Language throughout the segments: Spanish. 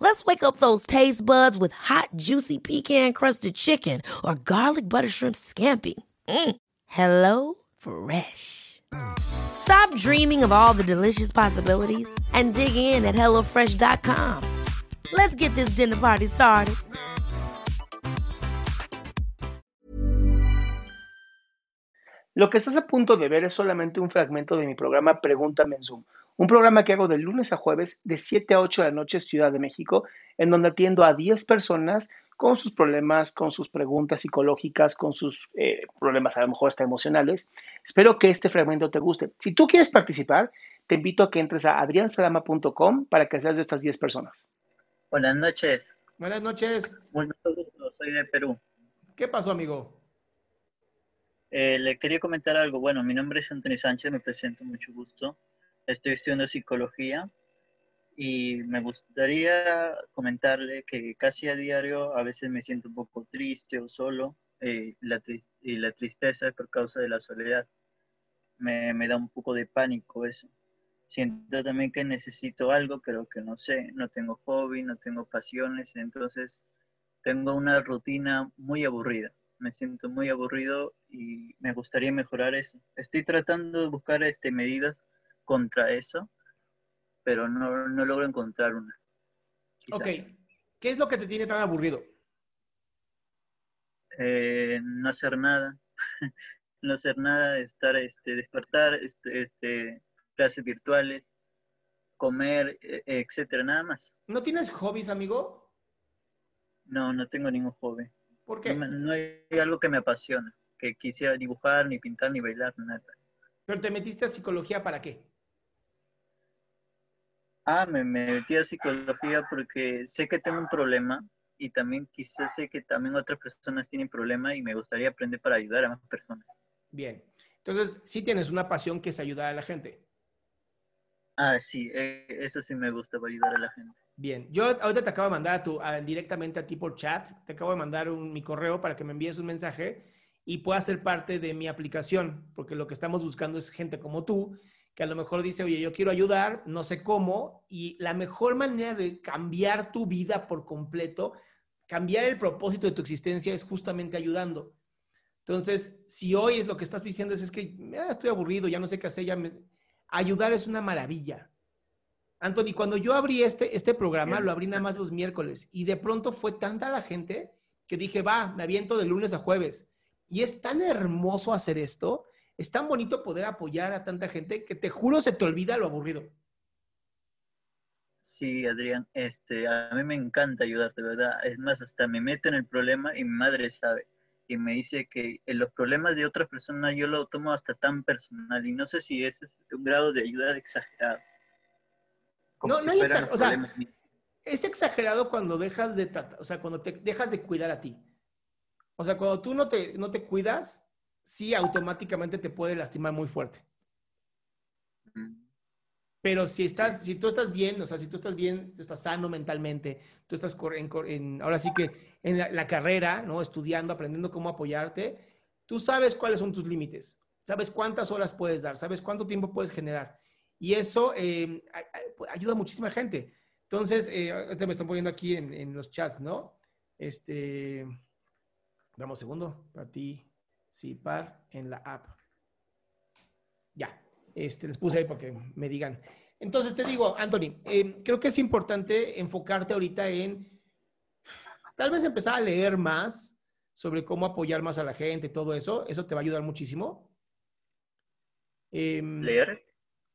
Let's wake up those taste buds with hot, juicy pecan crusted chicken or garlic butter shrimp scampi. Mm. Hello Fresh. Stop dreaming of all the delicious possibilities and dig in at HelloFresh.com. Let's get this dinner party started. Lo que estás a punto de ver es solamente un fragmento de mi programa Pregúntame en Zoom, un programa que hago de lunes a jueves de 7 a 8 de la noche Ciudad de México, en donde atiendo a 10 personas con sus problemas, con sus preguntas psicológicas, con sus eh, problemas a lo mejor hasta emocionales. Espero que este fragmento te guste. Si tú quieres participar, te invito a que entres a adriansalama.com para que seas de estas 10 personas. Buenas noches. Buenas noches. Mucho gusto, soy de Perú. ¿Qué pasó, amigo? Eh, le quería comentar algo. Bueno, mi nombre es Antonio Sánchez, me presento, mucho gusto. Estoy estudiando psicología y me gustaría comentarle que casi a diario a veces me siento un poco triste o solo eh, la y la tristeza es por causa de la soledad. Me, me da un poco de pánico eso. Siento también que necesito algo, pero que no sé, no tengo hobby, no tengo pasiones, entonces tengo una rutina muy aburrida. Me siento muy aburrido y me gustaría mejorar eso. Estoy tratando de buscar este, medidas contra eso, pero no, no logro encontrar una. Quizá. Ok, ¿qué es lo que te tiene tan aburrido? Eh, no hacer nada, no hacer nada, estar, este, despertar, este, este, clases virtuales, comer, e, etcétera, nada más. ¿No tienes hobbies, amigo? No, no tengo ningún hobby. ¿Por qué? No, no hay algo que me apasiona, que quisiera dibujar, ni pintar, ni bailar, nada. ¿Pero te metiste a psicología para qué? Ah, me, me metí a psicología porque sé que tengo un problema y también quizás sé que también otras personas tienen problemas y me gustaría aprender para ayudar a más personas. Bien. Entonces, sí tienes una pasión que es ayudar a la gente. Ah, sí, eh, eso sí me gusta para ayudar a la gente. Bien, yo ahorita te acabo de mandar a tu, a, directamente a ti por chat, te acabo de mandar un, mi correo para que me envíes un mensaje y puedas ser parte de mi aplicación, porque lo que estamos buscando es gente como tú, que a lo mejor dice, oye, yo quiero ayudar, no sé cómo, y la mejor manera de cambiar tu vida por completo, cambiar el propósito de tu existencia es justamente ayudando. Entonces, si hoy es lo que estás diciendo es, es que ah, estoy aburrido, ya no sé qué hacer, ya ayudar es una maravilla. Anthony, cuando yo abrí este, este programa, lo abrí nada más los miércoles y de pronto fue tanta la gente que dije, va, me aviento de lunes a jueves. Y es tan hermoso hacer esto, es tan bonito poder apoyar a tanta gente que te juro se te olvida lo aburrido. Sí, Adrián, este, a mí me encanta ayudarte, ¿verdad? Es más, hasta me meto en el problema y mi madre sabe. Y me dice que en los problemas de otras personas yo lo tomo hasta tan personal. Y no sé si ese es un grado de ayuda exagerado. no, no hay exagerado. O sea, es exagerado cuando dejas de o sea, cuando te dejas de cuidar a ti. O sea, cuando tú no te, no te cuidas, sí automáticamente te puede lastimar muy fuerte. Pero si estás, si tú estás bien, o sea, si tú estás bien, tú estás sano mentalmente, tú estás en, en ahora sí que en la, la, carrera, ¿no? Estudiando, aprendiendo cómo apoyarte, tú sabes cuáles son tus límites, sabes cuántas horas puedes dar, sabes cuánto tiempo puedes generar. Y eso eh, ayuda a muchísima gente. Entonces, eh, ahorita me están poniendo aquí en, en los chats, ¿no? Este, damos un segundo, para ti, sí, par en la app. Ya, este, les puse ahí para que me digan. Entonces te digo, Anthony, eh, creo que es importante enfocarte ahorita en tal vez empezar a leer más, sobre cómo apoyar más a la gente, todo eso, eso te va a ayudar muchísimo. Em, leer.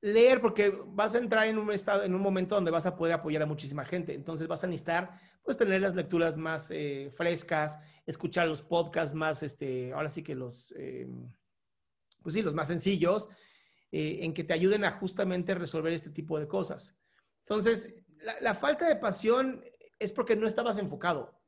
Leer, porque vas a entrar en un estado, en un momento donde vas a poder apoyar a muchísima gente. Entonces vas a necesitar, pues, tener las lecturas más eh, frescas, escuchar los podcasts más, este, ahora sí que los, em, pues sí, los más sencillos, eh, en que te ayuden a justamente resolver este tipo de cosas. Entonces, la falta de pasión es porque no estabas enfocado.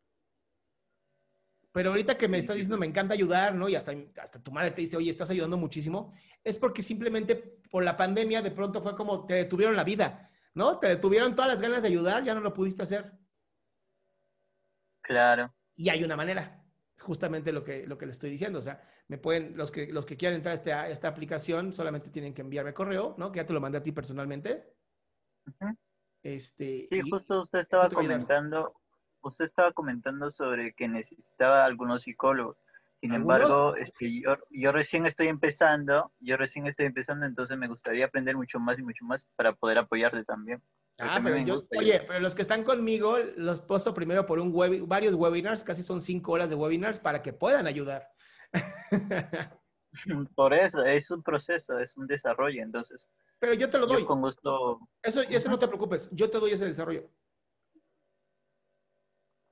Pero ahorita que me estás diciendo, me encanta ayudar, ¿no? Y hasta, hasta tu madre te dice, oye, estás ayudando muchísimo, es porque simplemente por la pandemia de pronto fue como te detuvieron la vida, ¿no? Te detuvieron todas las ganas de ayudar, ya no lo pudiste hacer. Claro. Y hay una manera, justamente lo que, lo que le estoy diciendo. O sea, me pueden, los que, los que quieran entrar a, esta aplicación solamente tienen que enviarme correo, ¿no? Que ya te lo mandé a ti personalmente. este, sí, justo usted estaba comentando usted estaba comentando sobre que necesitaba algunos psicólogos. Sin embargo, este, yo, yo, recién estoy empezando, yo recién estoy empezando, entonces me gustaría aprender mucho más y mucho más para poder apoyarte también. Ah, pero yo, oye, pero los que están conmigo los paso primero por un web, varios webinars, casi son cinco horas de webinars para que puedan ayudar. Por eso, es un proceso, es un desarrollo, entonces. Pero yo te lo doy. con gusto. Eso, eso no te preocupes, yo te doy ese desarrollo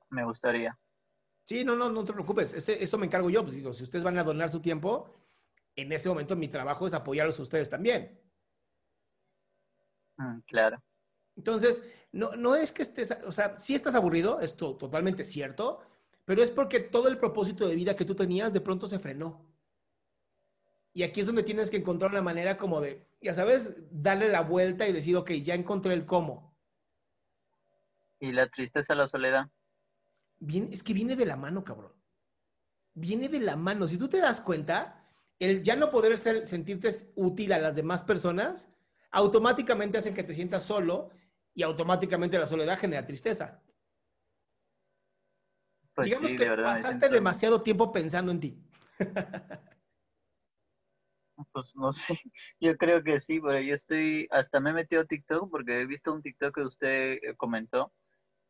me gustaría. Sí, no, no, no te preocupes. eso me encargo yo. Pues digo, si ustedes van a donar su tiempo, en ese momento mi trabajo es apoyarlos a ustedes también. Mm, claro. Entonces, no, no es que estés, o sea, sí estás aburrido, esto totalmente cierto, pero es porque todo el propósito de vida que tú tenías de pronto se frenó. Y aquí es donde tienes que encontrar una manera como de, ya sabes, darle la vuelta y decir, ok, ya encontré el cómo. ¿Y la tristeza, la soledad? Es que viene de la mano, cabrón. Viene de la mano. Si tú te das cuenta, el ya no poder ser, sentirte útil a las demás personas, automáticamente hacen que te sientas solo y automáticamente la soledad genera tristeza. Pues Digamos que pasaste demasiado tiempo pensando en ti. Pues no sé, yo creo que sí, pero yo estoy, hasta me he metido a TikTok porque he visto un TikTok que usted eh, comentó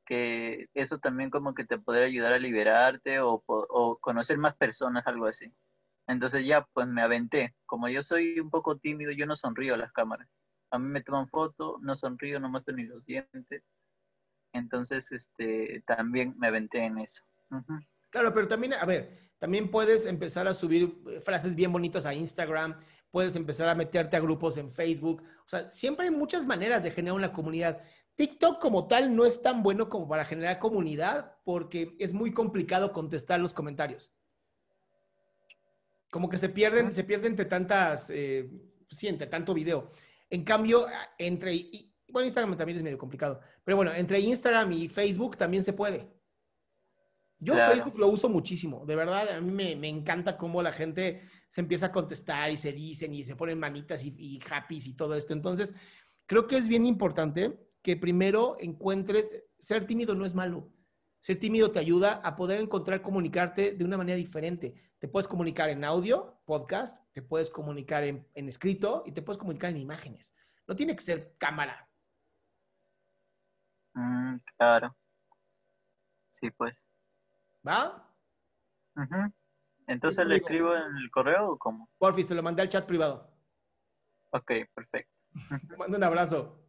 que eso también como que te podría ayudar a liberarte o, conocer más personas, algo así. Entonces ya, pues me aventé. Como yo soy un poco tímido, yo no sonrío a las cámaras. A mí me toman fotos, no sonrío, no muestro ni los dientes. Entonces, este, también me aventé en eso. Claro, pero también, a ver, también puedes empezar a subir eh, frases bien bonitas a Instagram, puedes empezar a meterte a grupos en Facebook. O sea, siempre hay muchas maneras de generar una comunidad. TikTok como tal no es tan bueno como para generar comunidad porque es muy complicado contestar los comentarios. Como que se pierden, se pierden entre tantas, eh, sí, entre tanto video. En cambio, entre, bueno, Instagram también es medio complicado, pero bueno, entre Instagram y Facebook también se puede. Yo Facebook lo uso muchísimo, de verdad, a mí me, encanta cómo la gente se empieza a contestar y se dicen y se ponen manitas y, y happy y todo esto. Entonces, creo que es bien importante que primero encuentres, ser tímido no es malo. Ser tímido te ayuda a poder encontrar comunicarte de una manera diferente. Te puedes comunicar en audio, podcast, te puedes comunicar en, escrito y te puedes comunicar en imágenes. No tiene que ser cámara. Mm, claro. Sí, pues. ¿Va? Entonces le escribo en el correo o cómo? Porfis, te lo mandé al chat privado. Ok, perfecto. mando un abrazo.